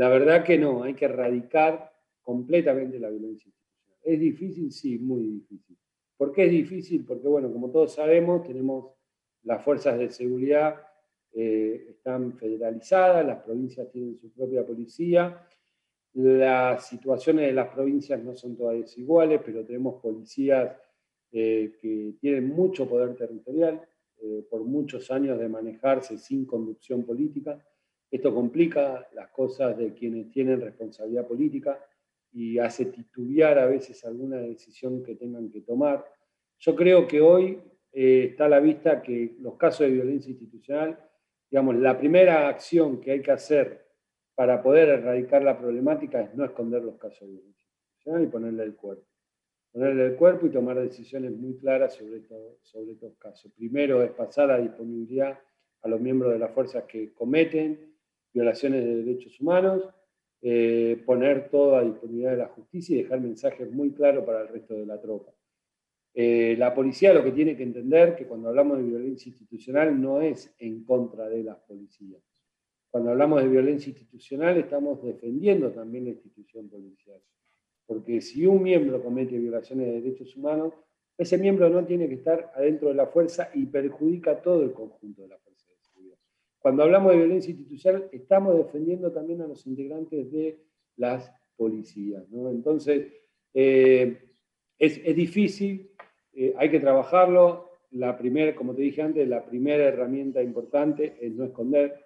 La verdad que no, hay que erradicar completamente la violencia institucional. ¿Es difícil? Sí, muy difícil. ¿Por qué es difícil? Porque, bueno, como todos sabemos, tenemos las fuerzas de seguridad, eh, están federalizadas, las provincias tienen su propia policía, las situaciones de las provincias no son todas desiguales, pero tenemos policías eh, que tienen mucho poder territorial, eh, por muchos años de manejarse sin conducción política. Esto complica las cosas de quienes tienen responsabilidad política y hace titubear a veces alguna decisión que tengan que tomar. Yo creo que hoy eh, está a la vista que los casos de violencia institucional, digamos, la primera acción que hay que hacer para poder erradicar la problemática es no esconder los casos de violencia institucional y ponerle el cuerpo. Ponerle el cuerpo y tomar decisiones muy claras sobre, sobre estos casos. Primero es pasar la disponibilidad a los miembros de las fuerzas que cometen violaciones de derechos humanos, eh, poner toda disponibilidad de la justicia y dejar mensajes muy claros para el resto de la tropa. Eh, la policía lo que tiene que entender que cuando hablamos de violencia institucional no es en contra de las policías. Cuando hablamos de violencia institucional estamos defendiendo también la institución policial. Porque si un miembro comete violaciones de derechos humanos, ese miembro no tiene que estar adentro de la fuerza y perjudica todo el conjunto de la fuerza. Cuando hablamos de violencia institucional, estamos defendiendo también a los integrantes de las policías. Entonces, eh, es, es, difícil, eh, hay que trabajarlo. La primera, como te dije antes, la primera herramienta importante es no esconder,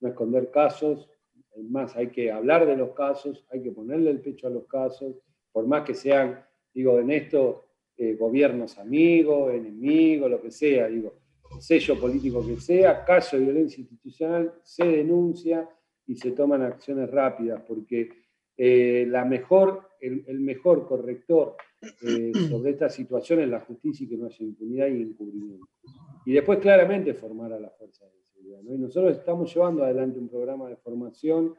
no esconder casos. Más, hay que hablar de los casos, hay que ponerle el pecho a los casos, por más que sean, digo, en esto eh, gobiernos amigos, enemigos, lo que sea, digo, sello político que sea, caso de violencia institucional, se denuncia y se toman acciones rápidas, porque eh, la mejor, el, mejor corrector eh, sobre esta situación es la justicia y que no haya impunidad y encubrimiento. Y después claramente formar a las fuerzas de seguridad. Y nosotros estamos llevando adelante un programa de formación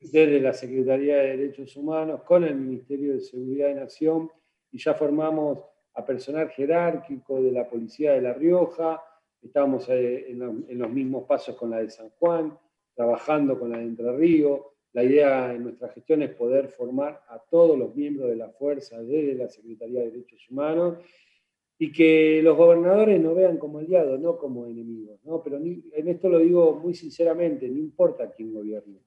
desde la Secretaría de Derechos Humanos con el Ministerio de Seguridad de Nación y ya formamos a personal jerárquico de la Policía de La Rioja, estamos eh, en los mismos pasos con la de San Juan, trabajando con la de Entre Ríos. La idea en nuestra gestión es poder formar a todos los miembros de la fuerza desde la Secretaría de Derechos Humanos y que los gobernadores no vean como aliados, no como enemigos. ¿no? Pero en esto lo digo muy sinceramente, no importa quién gobierne.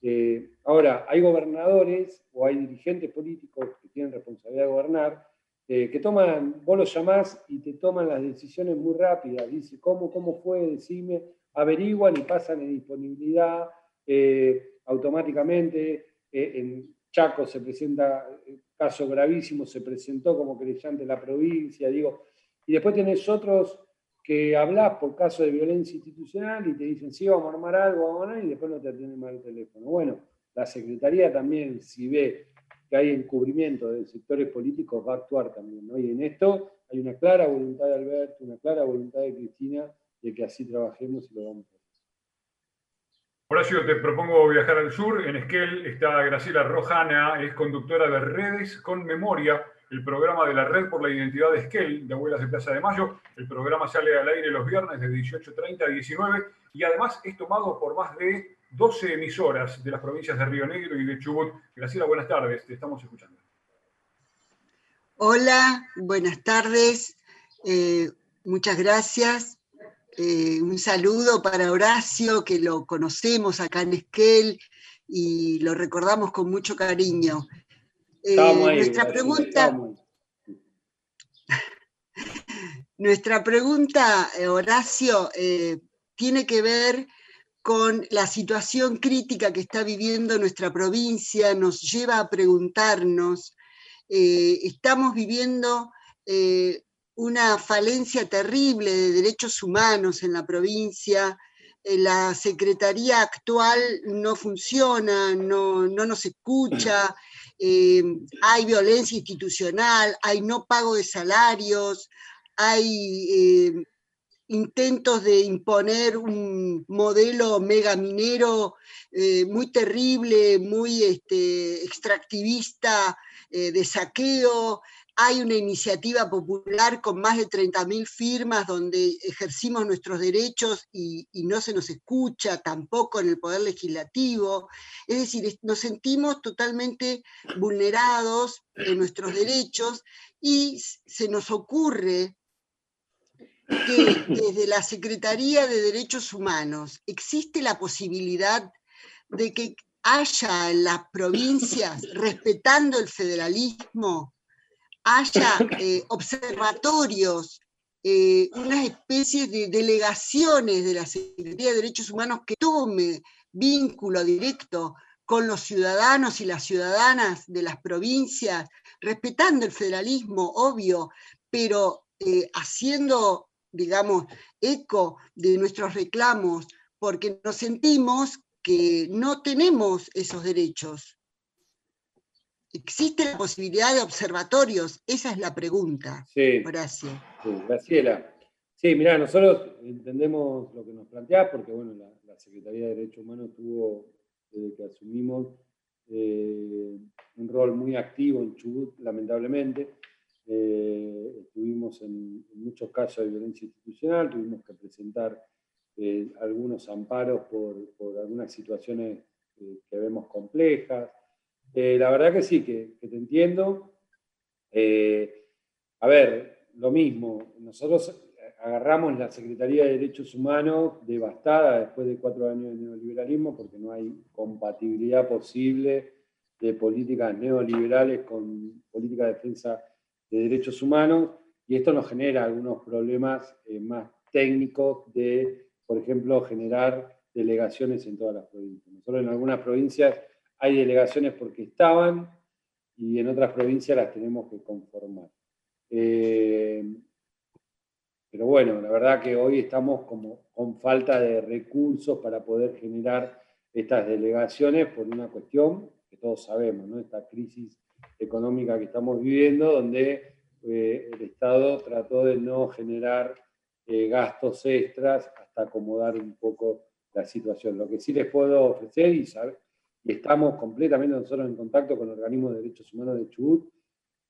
Eh, ahora, hay gobernadores o hay dirigentes políticos que tienen responsabilidad de gobernar, eh, que toman, vos los llamás y te toman las decisiones muy rápidas. Dice, ¿cómo, cómo fue? Decime, averiguan y pasan en disponibilidad eh, automáticamente. en Chaco se presenta, caso gravísimo, se presentó como en la provincia, digo, y después tenés otros que hablas por caso de violencia institucional y te dicen, sí, vamos a armar algo, vamos a armar, y después no te atienden mal el teléfono. Bueno, la Secretaría también, si ve hay encubrimiento de sectores políticos, va a actuar también. Y en esto hay una clara voluntad de Alberto, una clara voluntad de Cristina de que así trabajemos y lo vamos a hacer. Horacio, te propongo viajar al sur. En Esquel está Graciela Rojana, es conductora de Redes con Memoria, el programa de la Red por la Identidad de Esquel, de Abuelas de Plaza de Mayo. El programa sale al aire los viernes de 18.30 a 19 y además es tomado por más de 12 emisoras de las provincias de Río Negro y de Chubut. Graciela, buenas tardes, te estamos escuchando. Hola, buenas tardes, eh, muchas gracias. Eh, un saludo para Horacio, que lo conocemos acá en Esquel y lo recordamos con mucho cariño. Eh, nuestra pregunta. Nuestra pregunta, Horacio, eh, tiene que ver con la situación crítica que está viviendo nuestra provincia, nos lleva a preguntarnos, estamos viviendo una falencia terrible de derechos humanos en la provincia, la secretaría actual no funciona, no, no nos escucha, eh, hay violencia institucional, hay no pago de salarios, hay eh, intentos de imponer un modelo mega minero eh, muy terrible, muy este, extractivista, de saqueo, hay una iniciativa popular con más de 30.000 firmas donde ejercimos nuestros derechos y, no se nos escucha tampoco en el Poder Legislativo. Es decir, nos sentimos totalmente vulnerados en nuestros derechos y se nos ocurre que desde la Secretaría de Derechos Humanos existe la posibilidad de que haya en las provincias, respetando el federalismo, haya eh, observatorios, eh, una especie de delegaciones de la Secretaría de Derechos Humanos que tome vínculo directo con los ciudadanos y las ciudadanas de las provincias, respetando el federalismo, obvio, pero eh, haciendo, digamos, eco de nuestros reclamos, porque nos sentimos que no tenemos esos derechos. ¿Existe la posibilidad de observatorios? Esa es la pregunta, sí. Horacio. Sí, Graciela. Sí, mira, nosotros entendemos lo que nos plantea, porque bueno, la, la Secretaría de Derechos Humanos tuvo, desde que asumimos, eh, un rol muy activo en Chubut, lamentablemente. Eh, estuvimos en, muchos casos de violencia institucional, tuvimos que presentar eh, algunos amparos por, por algunas situaciones eh, que vemos complejas. Eh, la verdad que sí, que, que te entiendo. a ver, lo mismo, nosotros agarramos la Secretaría de Derechos Humanos devastada después de cuatro años de neoliberalismo porque no hay compatibilidad posible de políticas neoliberales con política de defensa de derechos humanos y esto nos genera algunos problemas eh, más técnicos de, por ejemplo, generar delegaciones en todas las provincias. Nosotros en algunas provincias hay delegaciones porque estaban y en otras provincias las tenemos que conformar. Eh, pero bueno, la verdad que hoy estamos como con falta de recursos para poder generar estas delegaciones por una cuestión que todos sabemos, ¿no? Esta crisis económica que estamos viviendo, donde eh, el Estado trató de no generar eh, gastos extras hasta acomodar un poco la situación. Lo que sí les puedo ofrecer, y, y estamos completamente nosotros en contacto con organismos de derechos humanos de Chubut,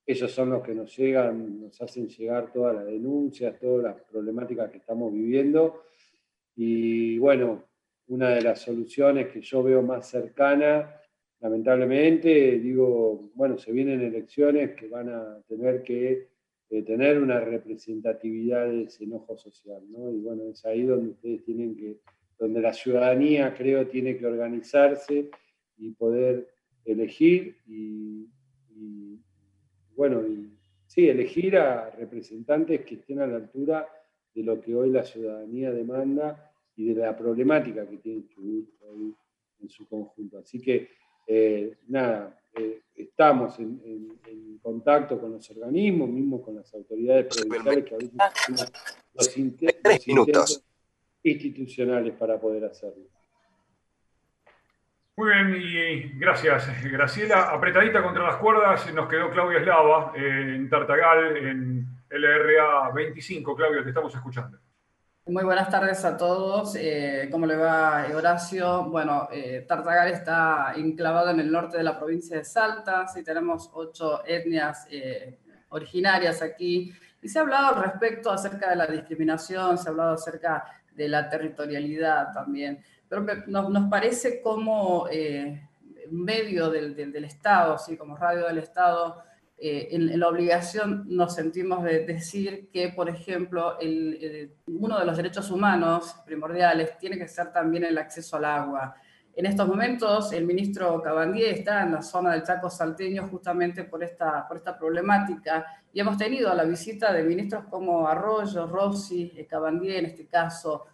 ellos son los que nos llegan, nos hacen llegar todas las denuncias, todas las problemáticas que estamos viviendo. Y bueno, una de las soluciones que yo veo más cercana, lamentablemente, digo, bueno, se vienen elecciones que van a tener que eh, tener una representatividad de ese enojo social, ¿no? Y bueno, es ahí donde ustedes tienen que, donde la ciudadanía creo tiene que organizarse y poder elegir y, bueno, sí, elegir a representantes que estén a la altura de lo que hoy la ciudadanía demanda y de la problemática que tiene hoy en su conjunto. Así que, eh, nada, eh, estamos en, en, en, contacto con los organismos, mismo con las autoridades provinciales que a veces tienen los, inter los intentos institucionales para poder hacerlo. Muy bien, y gracias, Graciela. Apretadita contra las cuerdas nos quedó Claudia Eslava en Tartagal, en LRA 25. Claudia, te estamos escuchando. Muy buenas tardes a todos. Eh, ¿Cómo le va, Horacio? Bueno, eh, Tartagal está enclavado en el norte de la provincia de Salta. Sí, tenemos ocho etnias eh, originarias aquí. Y se ha hablado al respecto acerca de la discriminación, se ha hablado acerca de la territorialidad también pero nos, parece como eh, medio del, del, Estado, así como radio del Estado, eh, en, la obligación nos sentimos de decir que, por ejemplo, uno de los derechos humanos primordiales tiene que ser también el acceso al agua. En estos momentos, el ministro Cabandier está en la zona del Chaco salteño justamente por esta, por esta problemática y hemos tenido la visita de ministros como Arroyo, Rossi, eh, Cabandier en este caso,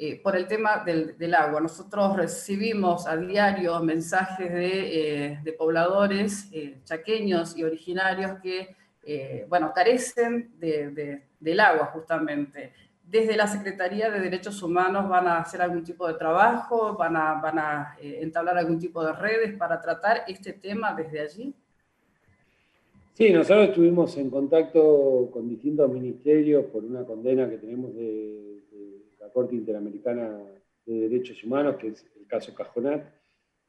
eh, por el tema del, agua. Nosotros recibimos a diario mensajes de, eh, pobladores eh, chaqueños y originarios que, eh, bueno, carecen de, de, del agua justamente. Desde la Secretaría de Derechos Humanos van a hacer algún tipo de trabajo, van a, van a entablar algún tipo de redes para tratar este tema desde allí. Sí, nosotros estuvimos en contacto con distintos ministerios por una condena que tenemos de Corte Interamericana de Derechos Humanos, que es el caso Cajonat,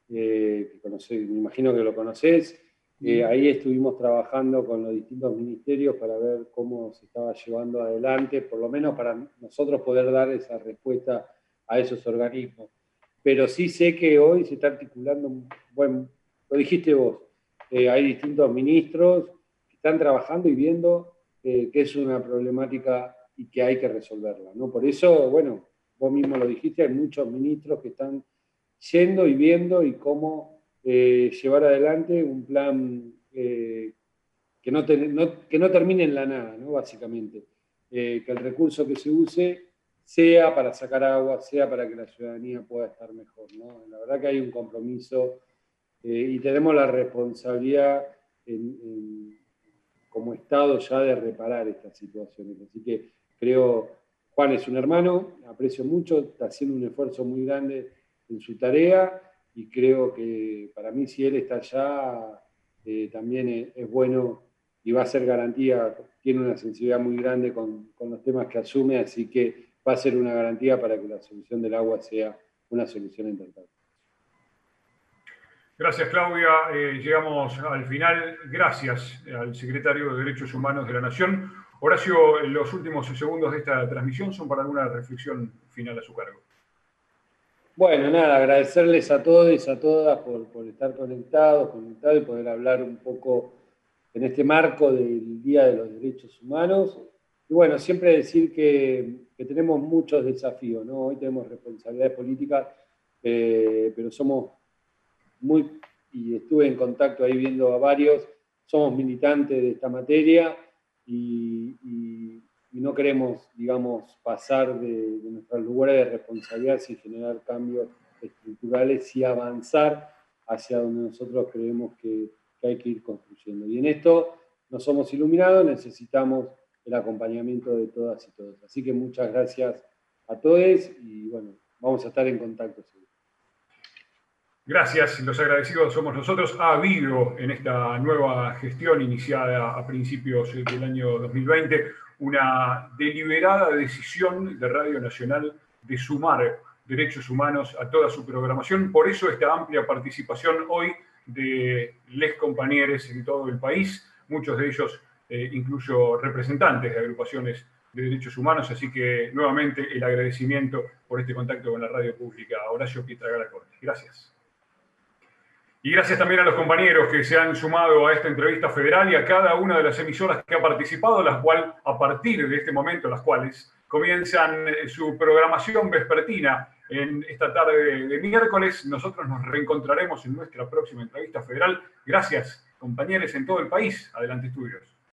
eh, que conoce, me imagino que lo conoces. Eh, ahí estuvimos trabajando con los distintos ministerios para ver cómo se estaba llevando adelante, por lo menos para nosotros poder dar esa respuesta a esos organismos. Pero sí sé que hoy se está articulando, bueno, lo dijiste vos, eh, hay distintos ministros que están trabajando y viendo eh, que es una problemática y que hay que resolverla. ¿no? Por eso, bueno, vos mismo lo dijiste, hay muchos ministros que están yendo y viendo y cómo eh, llevar adelante un plan eh, que, no, no, que no termine en la nada, ¿no? básicamente. Eh, que el recurso que se use sea para sacar agua, sea para que la ciudadanía pueda estar mejor. La verdad que hay un compromiso y tenemos la responsabilidad como Estado ya de reparar estas situaciones. Así que creo, Juan es un hermano, aprecio mucho, está haciendo un esfuerzo muy grande en su tarea y creo que para mí si él está allá eh, también es, bueno y va a ser garantía, tiene una sensibilidad muy grande con, con los temas que asume, así que va a ser una garantía para que la solución del agua sea una solución interna. Gracias, Claudia. Eh, llegamos al final. Gracias al secretario de Derechos Humanos de la Nación. Horacio, los últimos segundos de esta transmisión son para alguna reflexión final a su cargo. Bueno, nada, agradecerles a todos y a todas por, estar conectados, conectados y poder hablar un poco en este marco del Día de los Derechos Humanos. Y bueno, siempre decir que, tenemos muchos desafíos, ¿no? Hoy tenemos responsabilidades políticas, eh, pero somos muy, y estuve en contacto ahí viendo a varios, somos militantes de esta materia y, no queremos, digamos, pasar de, nuestros lugares de responsabilidad sin generar cambios estructurales y avanzar hacia donde nosotros creemos que, que hay que ir construyendo. Y en esto no somos iluminados, necesitamos el acompañamiento de todas y todos. Así que muchas gracias a todos y bueno, vamos a estar en contacto. Gracias, los agradecidos somos nosotros. Ha habido en esta nueva gestión iniciada a principios del año 2020 una deliberada decisión de Radio Nacional de sumar derechos humanos a toda su programación. Por eso esta amplia participación hoy de les compañeros en todo el país, muchos de ellos eh, incluso representantes de agrupaciones de derechos humanos. Así que nuevamente el agradecimiento por este contacto con la radio pública. Horacio Pietra Galacorte. Gracias. Y gracias también a los compañeros que se han sumado a esta entrevista federal y a cada una de las emisoras que ha participado, las cuales, a partir de este momento, las cuales comienzan eh, su programación vespertina en esta tarde de miércoles. Nosotros nos reencontraremos en nuestra próxima entrevista federal. Gracias, compañeros en todo el país. Adelante, estudios.